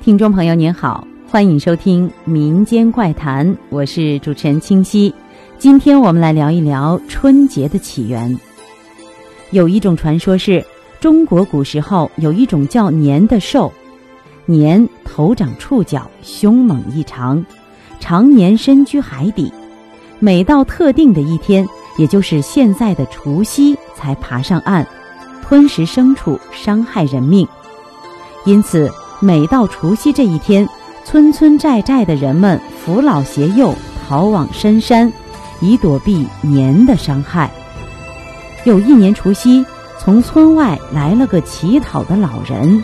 听众朋友您好，欢迎收听《民间怪谈》，我是主持人清溪。今天我们来聊一聊春节的起源。有一种传说是，中国古时候有一种叫年的兽，年头长触角，凶猛异常，常年深居海底，每到特定的一天，也就是现在的除夕，才爬上岸，吞食牲畜，伤害人命。因此。每到除夕这一天，村村寨寨的人们扶老携幼逃往深山，以躲避年的伤害。有一年除夕，从村外来了个乞讨的老人，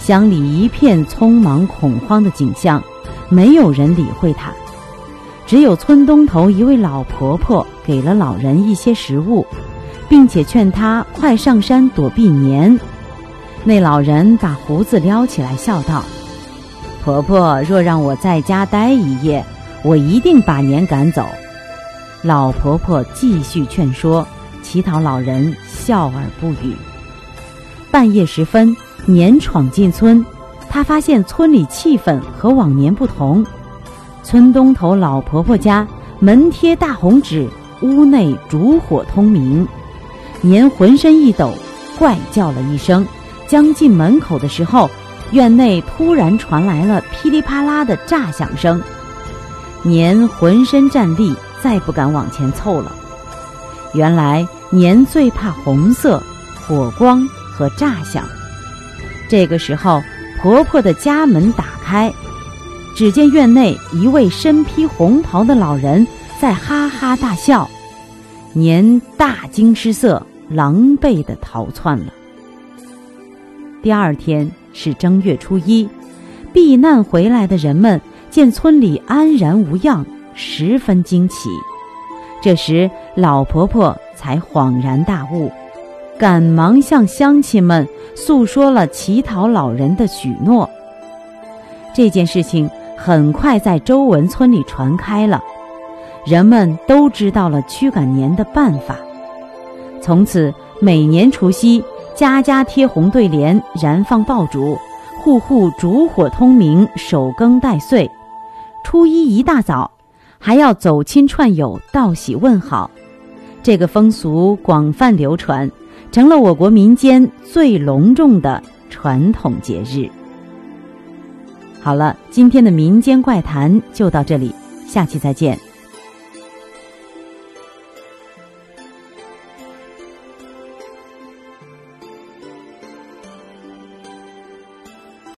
乡里一片匆忙恐慌的景象，没有人理会他，只有村东头一位老婆婆给了老人一些食物，并且劝他快上山躲避年。那老人把胡子撩起来，笑道：“婆婆若让我在家待一夜，我一定把年赶走。”老婆婆继续劝说，乞讨老人笑而不语。半夜时分，年闯进村，他发现村里气氛和往年不同。村东头老婆婆家门贴大红纸，屋内烛火通明。年浑身一抖，怪叫了一声。将近门口的时候，院内突然传来了噼里啪啦的炸响声。年浑身战栗，再不敢往前凑了。原来年最怕红色、火光和炸响。这个时候，婆婆的家门打开，只见院内一位身披红袍的老人在哈哈大笑。年大惊失色，狼狈的逃窜了。第二天是正月初一，避难回来的人们见村里安然无恙，十分惊奇。这时，老婆婆才恍然大悟，赶忙向乡亲们诉说了乞讨老人的许诺。这件事情很快在周文村里传开了，人们都知道了驱赶年的办法。从此，每年除夕。家家贴红对联，燃放爆竹，户户烛火通明，守更待岁。初一一大早，还要走亲串友，道喜问好。这个风俗广泛流传，成了我国民间最隆重的传统节日。好了，今天的民间怪谈就到这里，下期再见。